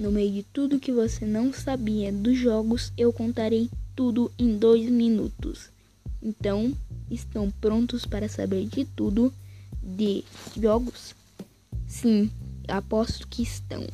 No meio de tudo que você não sabia dos jogos, eu contarei tudo em dois minutos. Então, estão prontos para saber de tudo de jogos? Sim, aposto que estão.